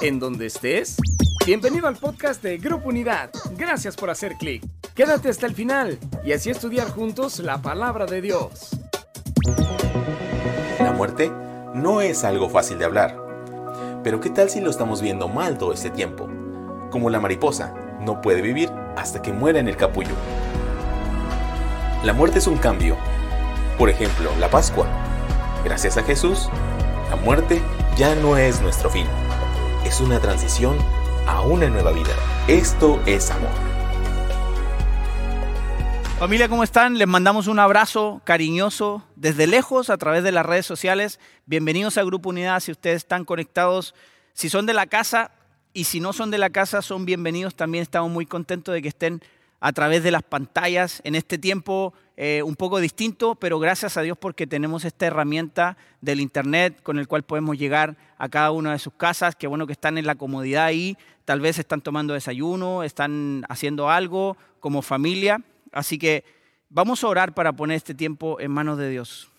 en donde estés. Bienvenido al podcast de Grupo Unidad. Gracias por hacer clic. Quédate hasta el final y así estudiar juntos la palabra de Dios. La muerte no es algo fácil de hablar. Pero ¿qué tal si lo estamos viendo mal todo este tiempo? Como la mariposa, no puede vivir hasta que muera en el capullo. La muerte es un cambio. Por ejemplo, la Pascua. Gracias a Jesús, la muerte ya no es nuestro fin. Es una transición a una nueva vida. Esto es amor. Familia, ¿cómo están? Les mandamos un abrazo cariñoso desde lejos a través de las redes sociales. Bienvenidos a Grupo Unidad si ustedes están conectados. Si son de la casa y si no son de la casa, son bienvenidos. También estamos muy contentos de que estén a través de las pantallas en este tiempo eh, un poco distinto, pero gracias a Dios porque tenemos esta herramienta del Internet con el cual podemos llegar a cada una de sus casas. Qué bueno que están en la comodidad ahí, tal vez están tomando desayuno, están haciendo algo como familia. Así que vamos a orar para poner este tiempo en manos de Dios.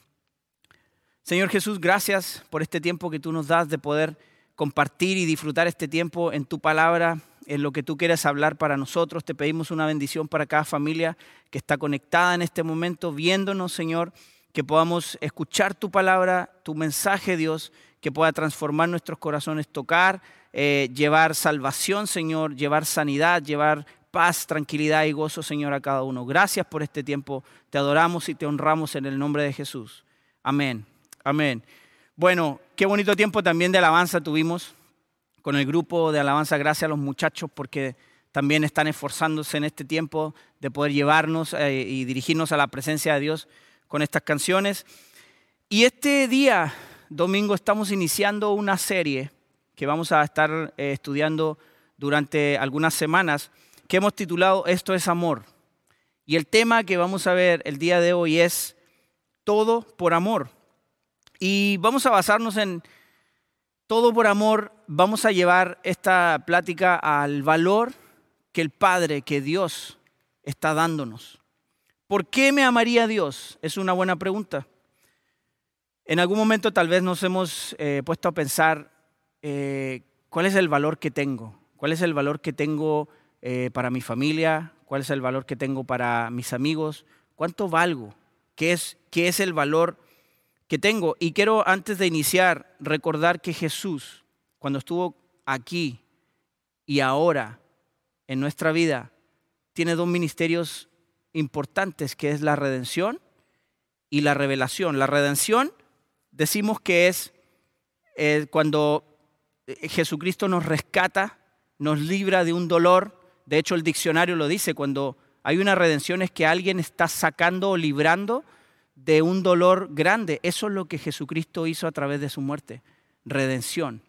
Señor Jesús, gracias por este tiempo que tú nos das de poder compartir y disfrutar este tiempo en tu palabra en lo que tú quieres hablar para nosotros. Te pedimos una bendición para cada familia que está conectada en este momento, viéndonos, Señor, que podamos escuchar tu palabra, tu mensaje, Dios, que pueda transformar nuestros corazones, tocar, eh, llevar salvación, Señor, llevar sanidad, llevar paz, tranquilidad y gozo, Señor, a cada uno. Gracias por este tiempo. Te adoramos y te honramos en el nombre de Jesús. Amén. Amén. Bueno, qué bonito tiempo también de alabanza tuvimos con el grupo de alabanza. Gracias a los muchachos porque también están esforzándose en este tiempo de poder llevarnos eh, y dirigirnos a la presencia de Dios con estas canciones. Y este día, domingo, estamos iniciando una serie que vamos a estar eh, estudiando durante algunas semanas, que hemos titulado Esto es amor. Y el tema que vamos a ver el día de hoy es Todo por amor. Y vamos a basarnos en todo por amor, vamos a llevar esta plática al valor que el Padre, que Dios está dándonos. ¿Por qué me amaría Dios? Es una buena pregunta. En algún momento tal vez nos hemos eh, puesto a pensar eh, cuál es el valor que tengo, cuál es el valor que tengo eh, para mi familia, cuál es el valor que tengo para mis amigos, cuánto valgo, qué es, qué es el valor que tengo. Y quiero antes de iniciar recordar que Jesús, cuando estuvo aquí y ahora en nuestra vida, tiene dos ministerios importantes, que es la redención y la revelación. La redención decimos que es eh, cuando eh, Jesucristo nos rescata, nos libra de un dolor. De hecho, el diccionario lo dice, cuando hay una redención es que alguien está sacando o librando de un dolor grande. Eso es lo que Jesucristo hizo a través de su muerte, redención.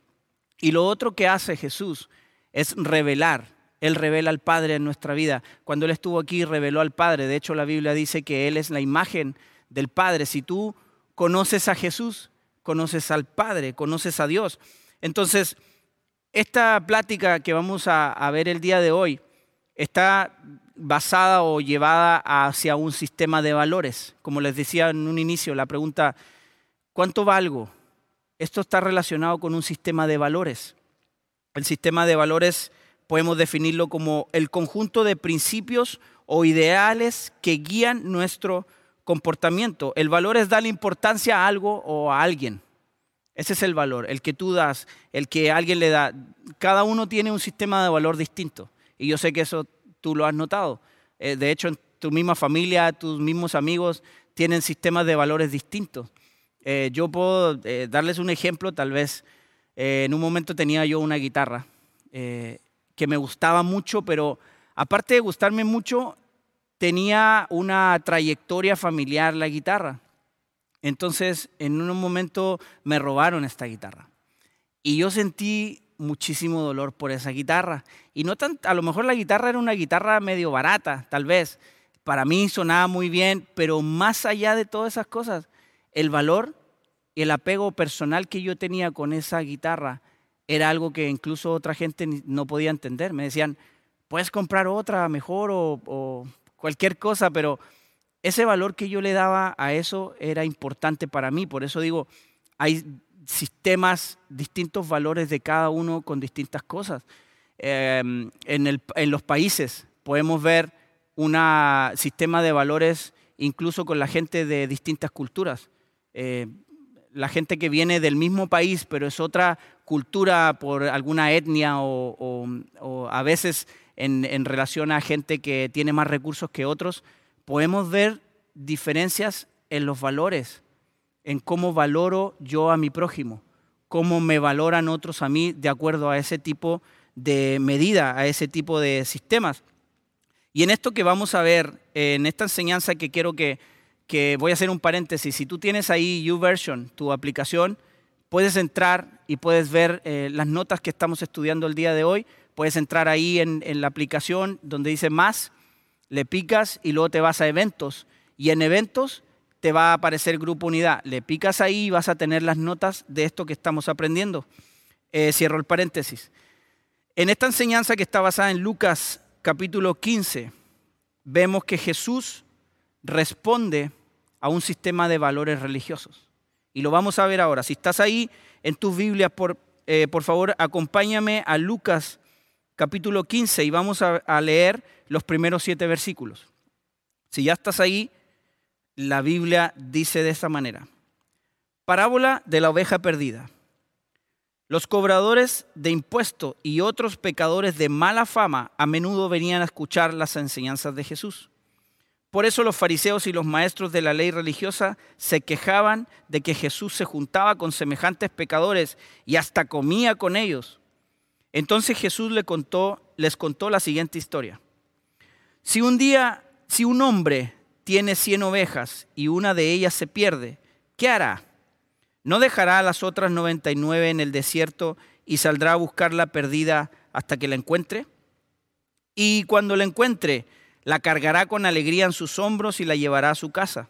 Y lo otro que hace Jesús es revelar. Él revela al Padre en nuestra vida. Cuando Él estuvo aquí, reveló al Padre. De hecho, la Biblia dice que Él es la imagen del Padre. Si tú conoces a Jesús, conoces al Padre, conoces a Dios. Entonces, esta plática que vamos a, ver el día de hoy está basada o llevada hacia un sistema de valores. Como les decía en un inicio, la pregunta, ¿cuánto valgo? Esto está relacionado con un sistema de valores. El sistema de valores podemos definirlo como el conjunto de principios o ideales que guían nuestro comportamiento. El valor es darle importancia a algo o a alguien. Ese es el valor, el que tú das, el que alguien le da. Cada uno tiene un sistema de valor distinto. Y yo sé que eso tú lo has notado. Eh, de hecho, tu misma familia, tus mismos amigos tienen sistemas de valores distintos. Eh, yo puedo eh, darles un ejemplo, tal vez en un momento tenía yo una guitarra que me gustaba mucho, pero aparte de gustarme mucho, tenía una trayectoria familiar la guitarra. Entonces, en un momento me robaron esta guitarra. Y yo sentí muchísimo dolor por esa guitarra. Y no tan, a lo mejor la guitarra era una guitarra medio barata, tal vez. Para mí sonaba muy bien, pero más allá de todas esas cosas, el valor y el apego personal que yo tenía con esa guitarra era algo que incluso otra gente no podía entender. Me decían, puedes comprar otra mejor o, cualquier cosa, pero ese valor que yo le daba a eso era importante para mí. Por eso digo, hay sistemas, distintos valores de cada uno con distintas cosas. Em, en, los países podemos ver un sistema de valores incluso con la gente de distintas culturas. Eh, la gente que viene del mismo país, pero es otra cultura por alguna etnia o, a veces en, relación a gente que tiene más recursos que otros, podemos ver diferencias en los valores, en cómo valoro yo a mi prójimo, cómo me valoran otros a mí de acuerdo a ese tipo de medida, a ese tipo de sistemas. Y en esto que vamos a ver, en esta enseñanza que quiero que, que voy a hacer un paréntesis, si tú tienes ahí YouVersion, tu aplicación, puedes entrar y puedes ver eh, las notas que estamos estudiando el día de hoy. Puedes entrar ahí en, la aplicación donde dice más, le picas y luego te vas a eventos. Y en eventos te va a aparecer Grupo Unidad. Le picas ahí y vas a tener las notas de esto que estamos aprendiendo. Eh, cierro el paréntesis. En esta enseñanza que está basada en Lucas capítulo 15, vemos que Jesús responde a un sistema de valores religiosos. Y lo vamos a ver ahora. Si estás ahí en tus Biblias, por, eh, por favor, acompáñame a Lucas capítulo 15 y vamos a, a leer los primeros siete versículos. Si ya estás ahí, la Biblia dice de esta manera. Parábola de la oveja perdida. Los cobradores de impuestos y otros pecadores de mala fama a menudo venían a escuchar las enseñanzas de Jesús. Por eso los fariseos y los maestros de la ley religiosa se quejaban de que Jesús se juntaba con semejantes pecadores y hasta comía con ellos. Entonces Jesús les contó, la siguiente historia. Si un día, si un hombre tiene cien ovejas y una de ellas se pierde, ¿qué hará? ¿No dejará a las otras 99 en el desierto y saldrá a buscar la perdida hasta que la encuentre? Y cuando la encuentre, la cargará con alegría en sus hombros y la llevará a su casa.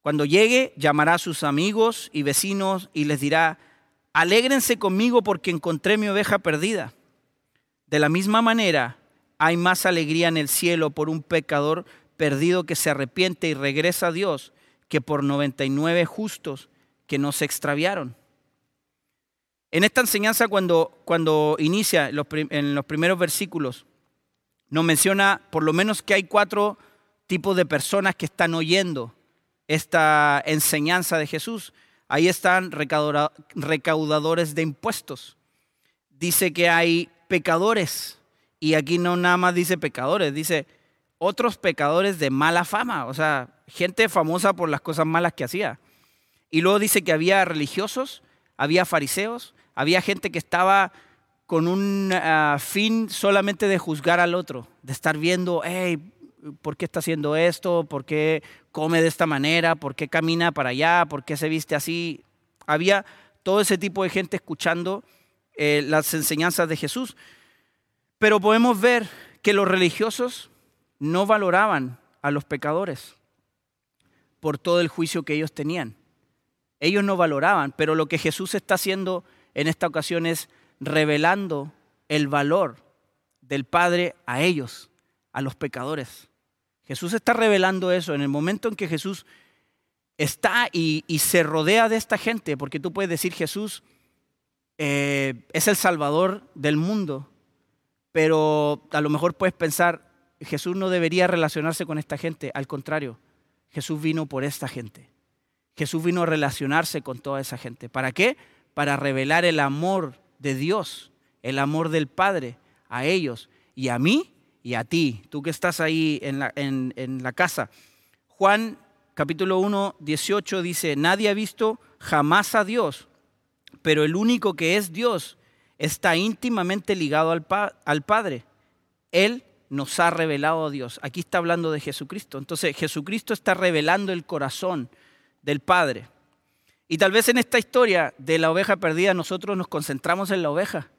Cuando llegue, llamará a sus amigos y vecinos y les dirá, alégrense conmigo porque encontré mi oveja perdida. De la misma manera, hay más alegría en el cielo por un pecador perdido que se arrepiente y regresa a Dios que por 99 justos que no se extraviaron. En esta enseñanza, cuando, cuando inicia en los primeros versículos, nos menciona por lo menos que hay cuatro tipos de personas que están oyendo esta enseñanza de Jesús. Ahí están recaudadores de impuestos. Dice que hay pecadores. Y aquí no nada más dice pecadores, dice otros pecadores de mala fama, o sea, gente famosa por las cosas malas que hacía. Y luego dice que había religiosos, había fariseos, había gente que estaba con un ah, fin solamente de juzgar al otro, de estar viendo, hey, ¿por qué está haciendo esto? ¿Por qué come de esta manera? ¿Por qué camina para allá? ¿Por qué se viste así? Había todo ese tipo de gente escuchando eh, las enseñanzas de Jesús. Pero podemos ver que los religiosos no valoraban a los pecadores por todo el juicio que ellos tenían. Ellos no valoraban, pero lo que Jesús está haciendo en esta ocasión es revelando el valor del Padre a ellos, a los pecadores. Jesús está revelando eso en el momento en que Jesús está y, se rodea de esta gente, porque tú puedes decir Jesús eh, es el Salvador del mundo, pero a lo mejor puedes pensar, Jesús no debería relacionarse con esta gente, al contrario, Jesús vino por esta gente. Jesús vino a relacionarse con toda esa gente. ¿Para qué? Para revelar el amor de Dios, el amor del Padre a ellos y a mí y a ti, tú que estás ahí en la, casa. Juan capítulo 1, 18 dice, nadie ha visto jamás a Dios, pero el único que es Dios está íntimamente ligado al Padre. Él nos ha revelado a Dios. Aquí está hablando de Jesucristo. Entonces Jesucristo está revelando el corazón del Padre. Y tal vez en esta historia de la oveja perdida nosotros nos concentramos en la oveja.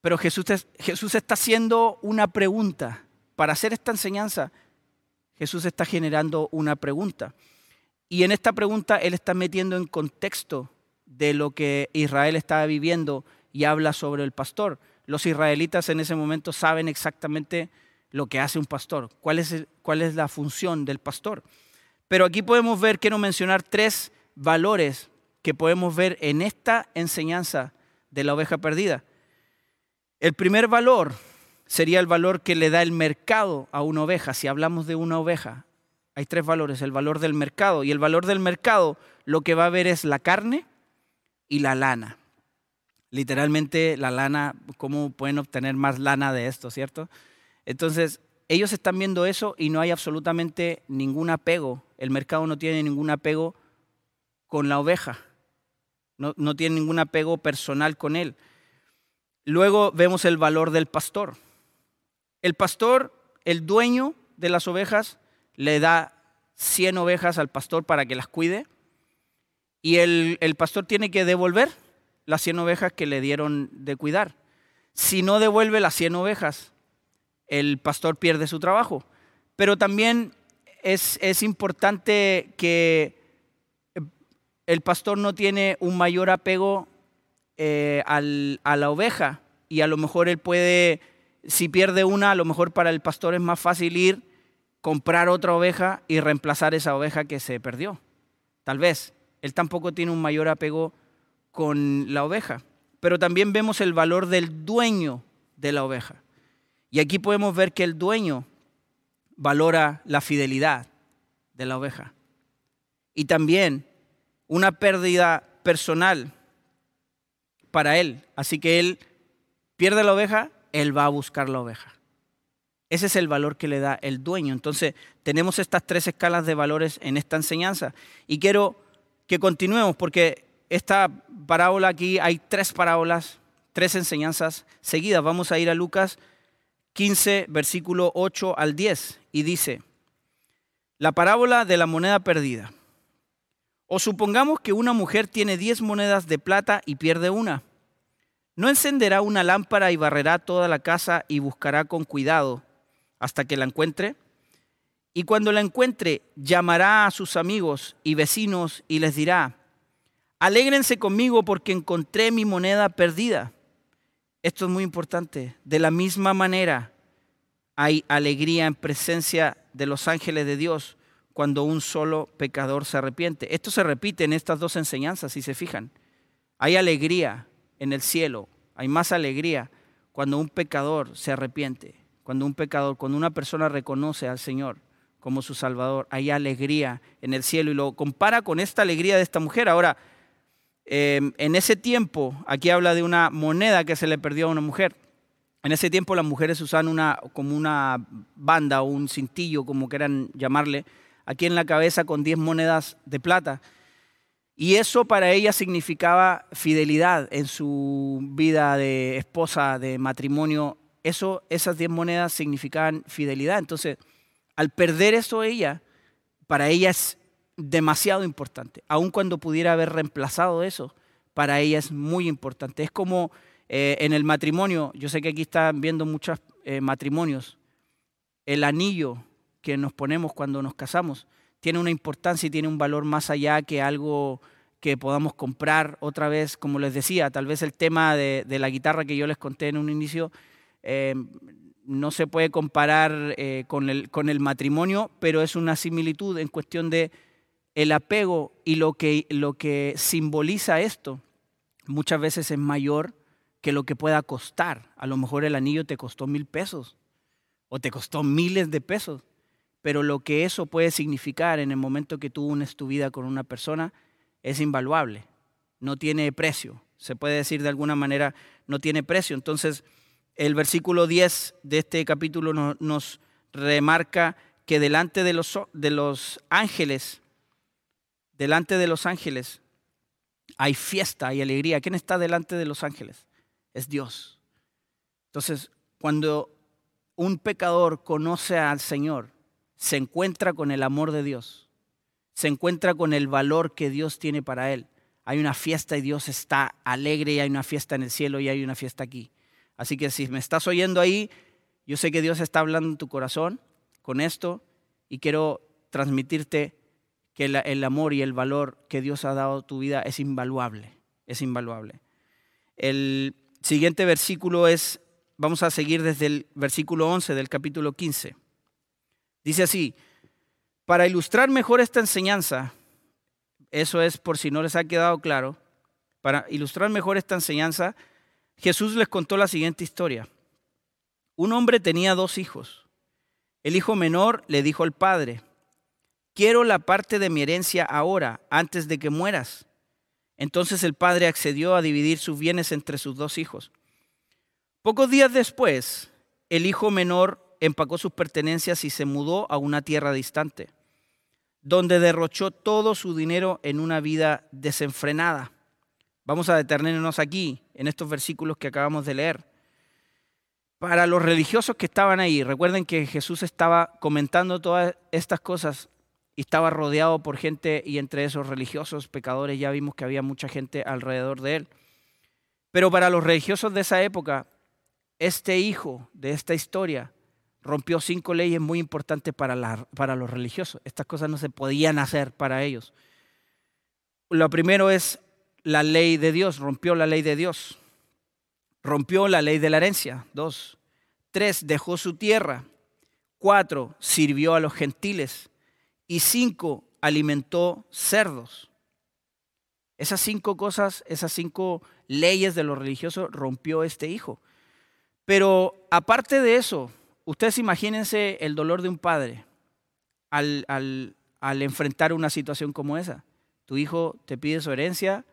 Pero Jesús, Jesús está haciendo una pregunta. Para hacer esta enseñanza, Jesús está generando una pregunta. Y en esta pregunta Él está metiendo en contexto de lo que Israel estaba viviendo y habla sobre el pastor. Los israelitas en ese momento saben exactamente lo que hace un pastor, cuál es, cuál es la función del pastor. Pero aquí podemos ver, quiero mencionar tres valores que podemos ver en esta enseñanza de la oveja perdida. El primer valor sería el valor que le da el mercado a una oveja. Si hablamos de una oveja, hay tres valores, el valor del mercado. Y el valor del mercado lo que va a ver es la carne y la lana. Literalmente la lana, ¿cómo pueden obtener más lana de esto, cierto? Entonces, ellos están viendo eso y no hay absolutamente ningún apego. El mercado no tiene ningún apego con la oveja. No, no tiene ningún apego personal con él. Luego vemos el valor del pastor. El pastor, el dueño de las ovejas, le da 100 ovejas al pastor para que las cuide y el, el, pastor tiene que devolver las 100 ovejas que le dieron de cuidar. Si no devuelve las 100 ovejas, el pastor pierde su trabajo. Pero también es, es importante que el pastor no tiene un mayor apego eh, al, a la oveja y a lo mejor él puede, si pierde una, a lo mejor para el pastor es más fácil ir, comprar otra oveja y reemplazar esa oveja que se perdió. Tal vez. Él tampoco tiene un mayor apego con la oveja. Pero también vemos el valor del dueño de la oveja. Y aquí podemos ver que el dueño valora la fidelidad de la oveja. Y también una pérdida personal para él. Así que él pierde la oveja, él va a buscar la oveja. Ese es el valor que le da el dueño. Entonces, tenemos estas tres escalas de valores en esta enseñanza. Y quiero que continuemos porque esta parábola aquí hay tres parábolas, tres enseñanzas seguidas. Vamos a ir a Lucas 15, versículo 8 al 10, y dice, la parábola de la moneda perdida. O supongamos que una mujer tiene 10 monedas de plata y pierde una. ¿No encenderá una lámpara y barrerá toda la casa y buscará con cuidado hasta que la encuentre? Y cuando la encuentre, llamará a sus amigos y vecinos y les dirá, alégrense conmigo porque encontré mi moneda perdida. Esto es muy importante. De la misma manera hay alegría en presencia de los ángeles de Dios cuando un solo pecador se arrepiente. Esto se repite en estas dos enseñanzas, si se fijan. Hay alegría en el cielo, hay más alegría cuando un pecador se arrepiente, cuando un pecador, cuando una persona reconoce al Señor como su Salvador, hay alegría en el cielo y lo compara con esta alegría de esta mujer. Ahora, Em, en ese tiempo, aquí habla de una moneda que se le perdió a una mujer. En ese tiempo las mujeres usaban una, como una banda o un cintillo, como quieran llamarle, aquí en la cabeza con 10 monedas de plata. Y eso para ella significaba fidelidad en su vida de esposa, de matrimonio. Eso, esas 10 monedas significaban fidelidad. Entonces, al perder eso ella, para ella es demasiado importante. Aun cuando pudiera haber reemplazado eso, para ella es muy importante. Es como eh, en el matrimonio, yo sé que aquí están viendo muchos eh, matrimonios, el anillo que nos ponemos cuando nos casamos. Tiene una importancia y tiene un valor más allá que algo que podamos comprar otra vez, como les decía, tal vez el tema de, la guitarra que yo les conté en un inicio, eh, no se puede comparar con, el, con el matrimonio, pero es una similitud en cuestión de el apego y lo que, lo que simboliza esto muchas veces es mayor que lo que pueda costar. A lo mejor el anillo te costó mil pesos o te costó miles de pesos, pero lo que eso puede significar en el momento que tú unes tu vida con una persona es invaluable, no tiene precio. Se puede decir de alguna manera, no tiene precio. Entonces, el versículo 10 de este capítulo nos, remarca que delante de los, de los ángeles delante de los ángeles hay fiesta, hay alegría. ¿Quién está delante de los ángeles? Es Dios. Entonces, cuando un pecador conoce al Señor, se encuentra con el amor de Dios, se encuentra con el valor que Dios tiene para él. Hay una fiesta y Dios está alegre y hay una fiesta en el cielo y hay una fiesta aquí. Así que si me estás oyendo ahí, yo sé que Dios está hablando en tu corazón con esto y quiero transmitirte que el, amor y el valor que Dios ha dado a tu vida es invaluable, es invaluable. El siguiente versículo es, vamos a seguir desde el versículo 11 del capítulo 15. Dice así, para ilustrar mejor esta enseñanza, eso es por si no les ha quedado claro, para ilustrar mejor esta enseñanza, Jesús les contó la siguiente historia. Un hombre tenía dos hijos. El hijo menor le dijo al padre, quiero la parte de mi herencia ahora, antes de que mueras. Entonces el padre accedió a dividir sus bienes entre sus dos hijos. Pocos días después, el hijo menor empacó sus pertenencias y se mudó a una tierra distante, donde derrochó todo su dinero en una vida desenfrenada. Vamos a detenernos aquí, en estos versículos que acabamos de leer. Para los religiosos que estaban ahí, recuerden que Jesús estaba comentando todas estas cosas y estaba rodeado por gente y entre esos religiosos pecadores ya vimos que había mucha gente alrededor de él. Pero para los religiosos de esa época, este hijo de esta historia rompió cinco leyes muy importantes para, para los religiosos. Estas cosas no se podían hacer para ellos. Lo primero es la ley de Dios, rompió la ley de Dios. Rompió la ley de la herencia. Dos. Tres, dejó su tierra. Cuatro, sirvió a los gentiles y cinco, alimentó cerdos. Esas cinco cosas, esas cinco leyes de los religiosos rompió este hijo. Pero aparte de eso, ustedes imagínense el dolor de un padre al, al, enfrentar una situación como esa. Tu hijo te pide su herencia,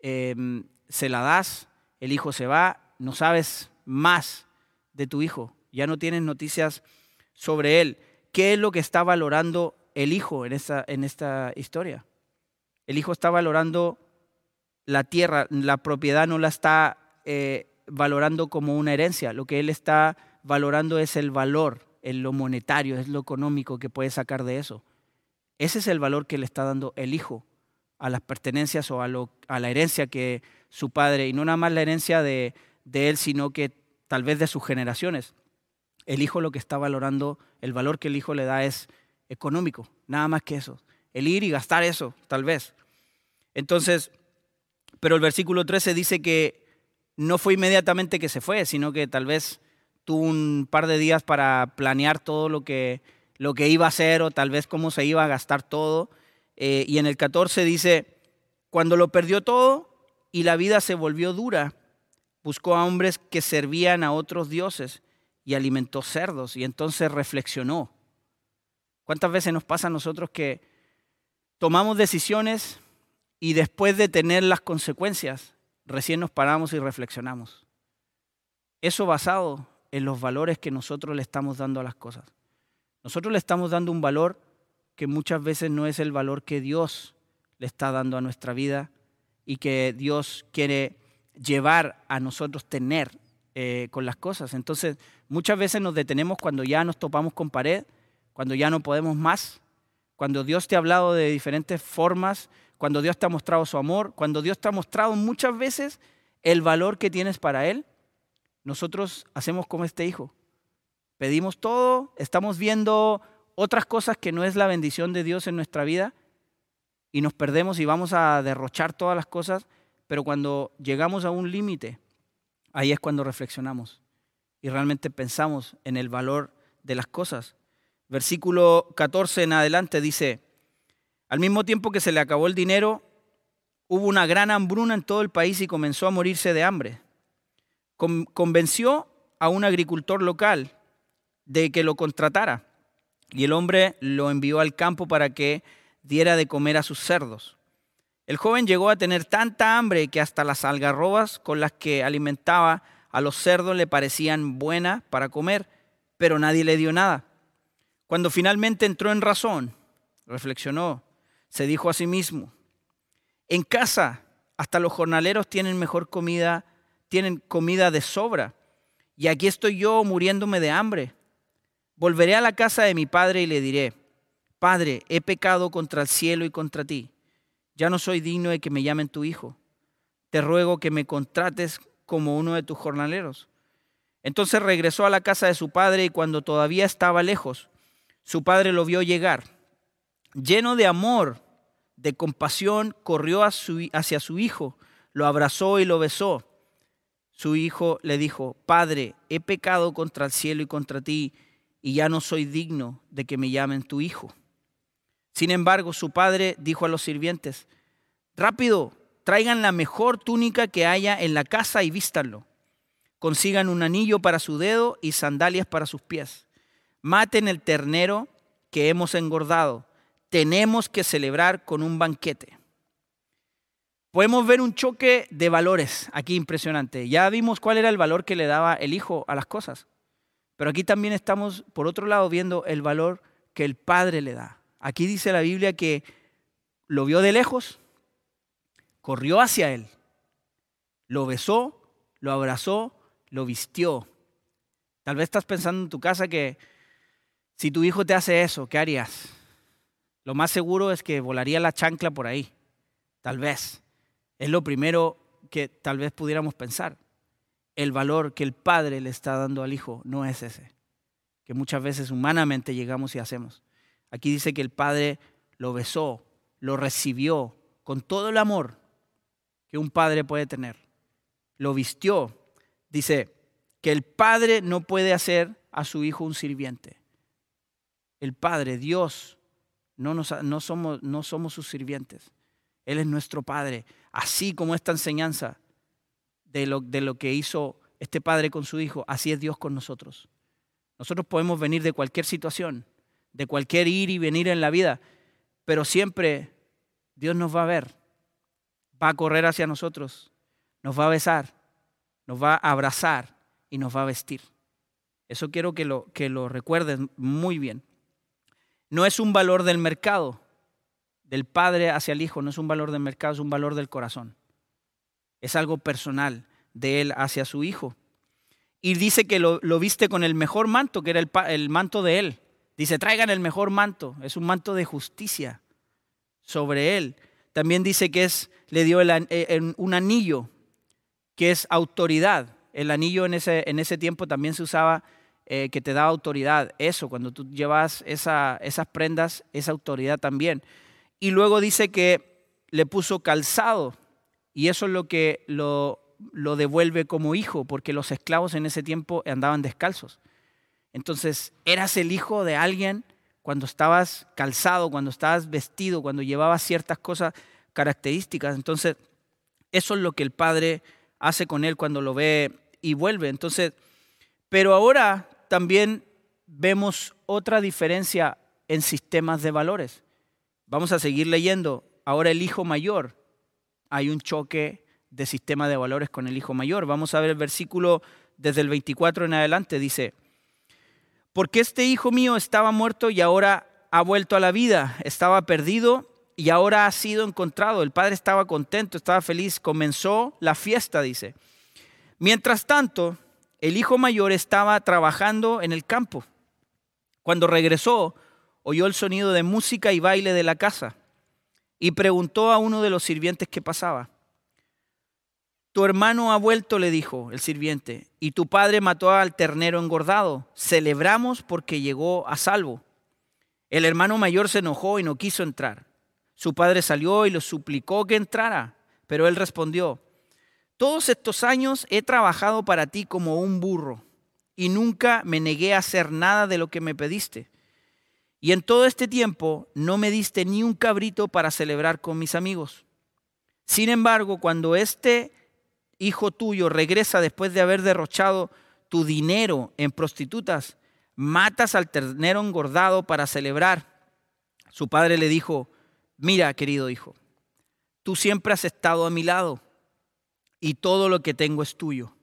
em, se la das, el hijo se va, no sabes más de tu hijo, ya no tienes noticias sobre él. ¿Qué es lo que está valorando el hijo en esta, en esta historia. El hijo está valorando la tierra, la propiedad no la está eh, valorando como una herencia, lo que él está valorando es el valor, en lo monetario, es lo económico que puede sacar de eso. Ese es el valor que le está dando el hijo a las pertenencias o a, lo, a la herencia que su padre, y no nada más la herencia de, de él, sino que tal vez de sus generaciones. El hijo lo que está valorando, el valor que el hijo le da es económico, nada más que eso. El ir y gastar eso, tal vez. Entonces, pero el versículo 13 dice que no fue inmediatamente que se fue, sino que tal vez tuvo un par de días para planear todo lo que, lo que iba a hacer o tal vez cómo se iba a gastar todo. Eh, y en el 14 dice, cuando lo perdió todo y la vida se volvió dura, buscó a hombres que servían a otros dioses y alimentó cerdos y entonces reflexionó ¿Cuántas veces nos pasa a nosotros que tomamos decisiones y después de tener las consecuencias, recién nos paramos y reflexionamos? Eso basado en los valores que nosotros le estamos dando a las cosas. Nosotros le estamos dando un valor que muchas veces no es el valor que Dios le está dando a nuestra vida y que Dios quiere llevar a nosotros tener eh, con las cosas. Entonces, muchas veces nos detenemos cuando ya nos topamos con pared cuando ya no podemos más, cuando Dios te ha hablado de diferentes formas, cuando Dios te ha mostrado su amor, cuando Dios te ha mostrado muchas veces el valor que tienes para Él, nosotros hacemos como este hijo. Pedimos todo, estamos viendo otras cosas que no es la bendición de Dios en nuestra vida y nos perdemos y vamos a derrochar todas las cosas, pero cuando llegamos a un límite, ahí es cuando reflexionamos y realmente pensamos en el valor de las cosas versículo 14 en adelante dice, al mismo tiempo que se le acabó el dinero, hubo una gran hambruna en todo el país y comenzó a morirse de hambre. Convenció a un agricultor local de que lo contratara y el hombre lo envió al campo para que diera de comer a sus cerdos. El joven llegó a tener tanta hambre que hasta las algarrobas con las que alimentaba a los cerdos le parecían buenas para comer, pero nadie le dio nada. Cuando finalmente entró en razón, reflexionó, se dijo a sí mismo, en casa hasta los jornaleros tienen mejor comida, tienen comida de sobra, y aquí estoy yo muriéndome de hambre. Volveré a la casa de mi padre y le diré, Padre, he pecado contra el cielo y contra ti. Ya no soy digno de que me llamen tu hijo. Te ruego que me contrates como uno de tus jornaleros. Entonces regresó a la casa de su padre y cuando todavía estaba lejos, su padre lo vio llegar. Lleno de amor, de compasión, corrió hacia su hijo, lo abrazó y lo besó. Su hijo le dijo, Padre, he pecado contra el cielo y contra ti, y ya no soy digno de que me llamen tu hijo. Sin embargo, su padre dijo a los sirvientes, rápido, traigan la mejor túnica que haya en la casa y vístanlo. Consigan un anillo para su dedo y sandalias para sus pies. Maten el ternero que hemos engordado. Tenemos que celebrar con un banquete. Podemos ver un choque de valores aquí impresionante. Ya vimos cuál era el valor que le daba el hijo a las cosas. Pero aquí también estamos, por otro lado, viendo el valor que el padre le da. Aquí dice la Biblia que lo vio de lejos, corrió hacia él, lo besó, lo abrazó, lo vistió. Tal vez estás pensando en tu casa que si tu hijo te hace eso, ¿qué harías? Lo más seguro es que volaría la chancla por ahí. Tal vez. Es lo primero que tal vez pudiéramos pensar. El valor que el padre le está dando al hijo no es ese, que muchas veces humanamente llegamos y hacemos. Aquí dice que el padre lo besó, lo recibió con todo el amor que un padre puede tener. Lo vistió. Dice que el padre no puede hacer a su hijo un sirviente. El padre, Dios, no, no, somos, no somos sus sirvientes. Él es nuestro padre así como esta enseñanza de lo, de lo que hizo este padre con su hijo, así es Dios con nosotros. Nosotros podemos venir de cualquier situación, de cualquier ir y venir en la vida, pero siempre Dios nos va a ver, va a correr hacia nosotros, nos va a besar, nos va a abrazar y nos va a vestir. Eso quiero que lo, que lo recuerden muy bien. No es un valor del mercado, del padre hacia el hijo no es un valor del mercado, es un valor del corazón. Es algo personal de él hacia su hijo. Y dice que lo, viste con el mejor manto, que era el, el, manto de él. Dice, traigan el mejor manto. Es un manto de justicia sobre él. También dice que es, le dio eh, un anillo, que es autoridad. El anillo en ese, en ese tiempo también se usaba eh, que te da autoridad. Eso, cuando tú llevas esa, esas prendas, esa autoridad también. Y luego dice que le puso calzado y eso es lo que lo, lo devuelve como hijo, porque los esclavos en ese tiempo andaban descalzos. Entonces, eras el hijo de alguien cuando estabas calzado, cuando estabas vestido, cuando llevabas ciertas cosas características. Entonces, eso es lo que el padre hace con él cuando lo ve y vuelve. Entonces, pero ahora también vemos otra diferencia en sistemas de valores. Vamos a seguir leyendo. Ahora el hijo mayor. Hay un choque de sistema de valores con el hijo mayor. Vamos a ver el versículo desde el 24 en adelante. Dice, porque este hijo mío estaba muerto y ahora ha vuelto a la vida. Estaba perdido y ahora ha sido encontrado. El padre estaba contento, estaba feliz. Comenzó la fiesta, dice. Mientras tanto, el hijo mayor estaba trabajando en el campo. Cuando regresó, oyó el sonido de música y baile de la casa y preguntó a uno de los sirvientes qué pasaba. Tu hermano ha vuelto, le dijo el sirviente, y tu padre mató al ternero engordado. Celebramos porque llegó a salvo. El hermano mayor se enojó y no quiso entrar. Su padre salió y lo suplicó que entrara, pero él respondió, todos estos años he trabajado para ti como un burro y nunca me negué a hacer nada de lo que me pediste. Y en todo este tiempo no me diste ni un cabrito para celebrar con mis amigos. Sin embargo, cuando este hijo tuyo regresa después de haber derrochado tu dinero en prostitutas, matas al ternero engordado para celebrar. Su padre le dijo, mira, querido hijo, tú siempre has estado a mi lado y todo lo que tengo es tuyo.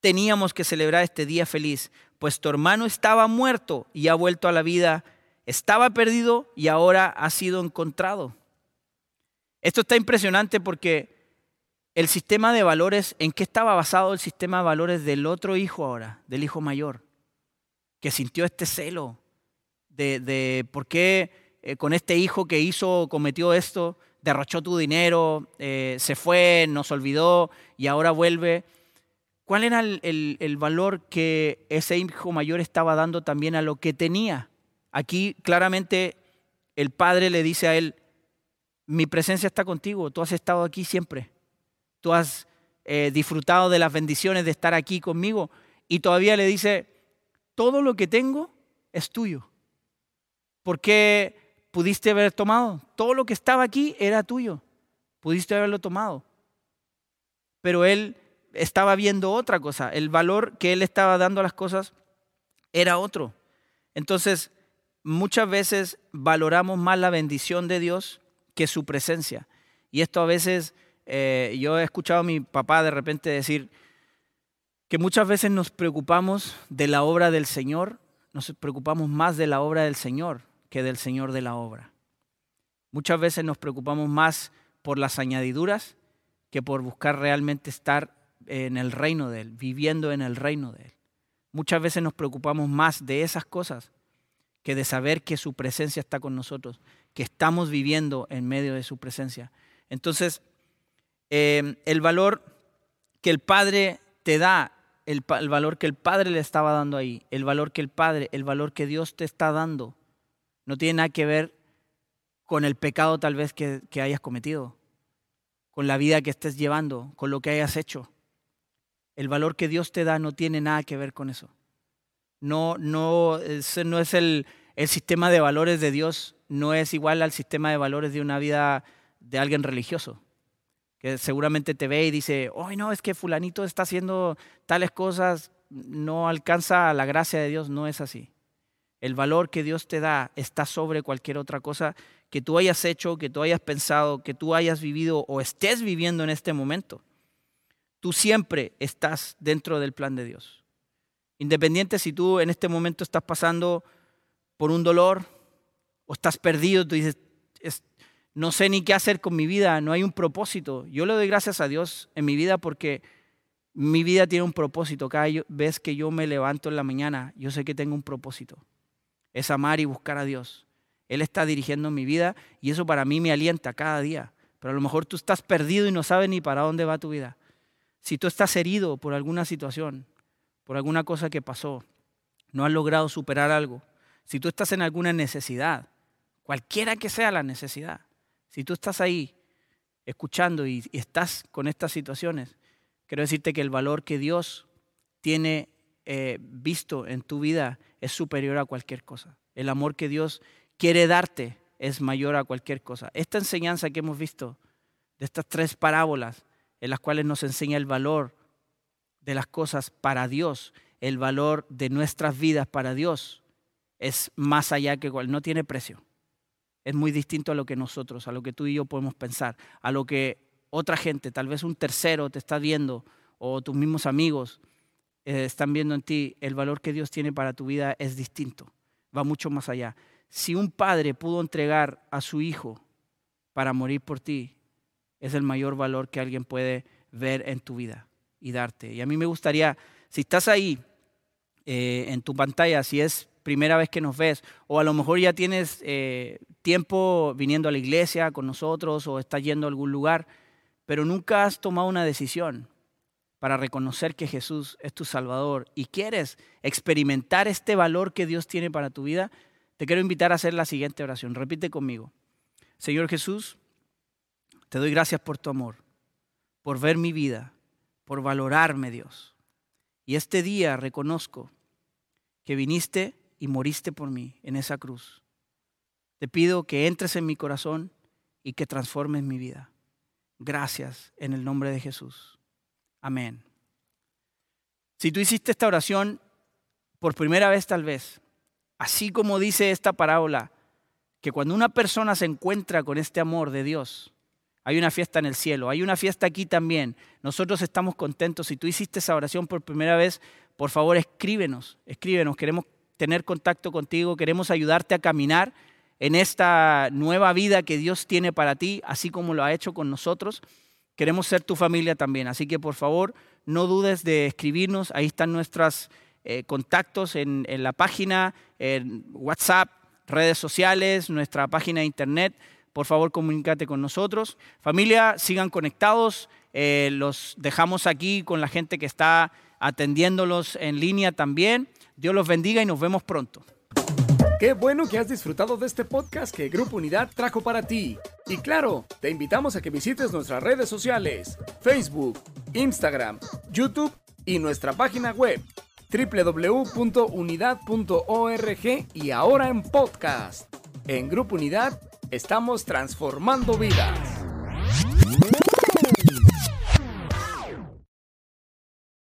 Teníamos que celebrar este día feliz, pues tu hermano estaba muerto y ha vuelto a la vida estaba perdido y ahora ha sido encontrado. Esto está impresionante porque el sistema de valores, ¿en qué estaba basado el sistema de valores del otro hijo ahora, del hijo mayor? Que sintió este celo de, por qué eh, con este hijo que hizo, cometió esto, derrochó tu dinero, eh, se fue, nos olvidó y ahora vuelve. ¿Cuál era el valor que ese hijo mayor estaba dando también a lo que tenía? Aquí claramente el Padre le dice a él, mi presencia está contigo, tú has estado aquí siempre, tú has eh, disfrutado de las bendiciones de estar aquí conmigo y todavía le dice, todo lo que tengo es tuyo. ¿Por qué, pudiste haber tomado. Todo lo que estaba aquí era tuyo. Pudiste haberlo tomado. Pero él estaba viendo otra cosa. El valor que él estaba dando a las cosas era otro. Entonces, muchas veces valoramos más la bendición de Dios que su presencia. Y esto a veces, eh, yo he escuchado a mi papá de repente decir que muchas veces nos preocupamos de la obra del Señor, nos preocupamos más de la obra del Señor que del Señor de la obra. Muchas veces nos preocupamos más por las añadiduras que por buscar realmente estar en el reino de Él, viviendo en el reino de Él. Muchas veces nos preocupamos más de esas cosas que de saber que su presencia está con nosotros, que estamos viviendo en medio de su presencia. Entonces, eh, el valor que el Padre te da, el, valor que el Padre le estaba dando ahí, el valor que el Padre, el valor que Dios te está dando, no tiene nada que ver con el pecado tal vez que, que hayas cometido, con la vida que estés llevando, con lo que hayas hecho. El valor que Dios te da no tiene nada que ver con eso. No, no, no es el, el sistema de valores de Dios, no es igual al sistema de valores de una vida de alguien religioso, que seguramente te ve y dice, hoy no, es que fulanito está haciendo tales cosas, no alcanza la gracia de Dios, no es así. El valor que Dios te da está sobre cualquier otra cosa que tú hayas hecho, que tú hayas pensado, que tú hayas vivido o estés viviendo en este momento. Tú siempre estás dentro del plan de Dios. Independiente si tú en este momento estás pasando por un dolor o estás perdido, tú dices, no sé ni qué hacer con mi vida, no hay un propósito. Yo le doy gracias a Dios en mi vida porque mi vida tiene un propósito. Cada vez que yo me levanto en la mañana, yo sé que tengo un propósito. Es amar y buscar a Dios. Él está dirigiendo mi vida y eso para mí me alienta cada día. Pero a lo mejor tú estás perdido y no sabes ni para dónde va tu vida. Si tú estás herido por alguna situación, por alguna cosa que pasó, no has logrado superar algo, si tú estás en alguna necesidad, cualquiera que sea la necesidad, si tú estás ahí escuchando y, estás con estas situaciones, quiero decirte que el valor que Dios tiene eh, visto en tu vida es superior a cualquier cosa. El amor que Dios quiere darte es mayor a cualquier cosa. Esta enseñanza que hemos visto de estas tres parábolas en las cuales nos enseña el valor de las cosas para Dios, el valor de nuestras vidas para Dios, es más allá que cual, no tiene precio. Es muy distinto a lo que nosotros, a lo que tú y yo podemos pensar, a lo que otra gente, tal vez un tercero te está viendo o tus mismos amigos eh, están viendo en ti. El valor que Dios tiene para tu vida es distinto, va mucho más allá. Si un padre pudo entregar a su hijo para morir por ti, es el mayor valor que alguien puede ver en tu vida y darte. Y a mí me gustaría, si estás ahí eh, en tu pantalla, si es primera vez que nos ves, o a lo mejor ya tienes eh, tiempo viniendo a la iglesia con nosotros o estás yendo a algún lugar, pero nunca has tomado una decisión para reconocer que Jesús es tu Salvador y quieres experimentar este valor que Dios tiene para tu vida, te quiero invitar a hacer la siguiente oración. Repite conmigo. Señor Jesús, te doy gracias por tu amor, por ver mi vida, por valorarme, Dios. Y este día reconozco que viniste y moriste por mí en esa cruz. Te pido que entres en mi corazón y que transformes mi vida. Gracias en el nombre de Jesús. Amén. Si tú hiciste esta oración por primera vez tal vez, así como dice esta parábola, que cuando una persona se encuentra con este amor de Dios, hay una fiesta en el cielo, hay una fiesta aquí también. Nosotros estamos contentos. Si tú hiciste esa oración por primera vez, por favor escríbenos, escríbenos. Queremos tener contacto contigo, queremos ayudarte a caminar en esta nueva vida que Dios tiene para ti, así como lo ha hecho con nosotros. Queremos ser tu familia también, así que por favor no dudes de escribirnos, ahí están nuestros eh, contactos en, en, la página, en WhatsApp, redes sociales, nuestra página de internet. Por favor, comunícate con nosotros. Familia, sigan conectados. Eh, los dejamos aquí con la gente que está atendiéndolos en línea también. Dios los bendiga y nos vemos pronto. Qué bueno que has disfrutado de este podcast que Grupo Unidad trajo para ti. Y claro, te invitamos a que visites nuestras redes sociales, Facebook, Instagram, YouTube y nuestra página web www.unidad.org y ahora en podcast. En Grupo Unidad estamos transformando vidas.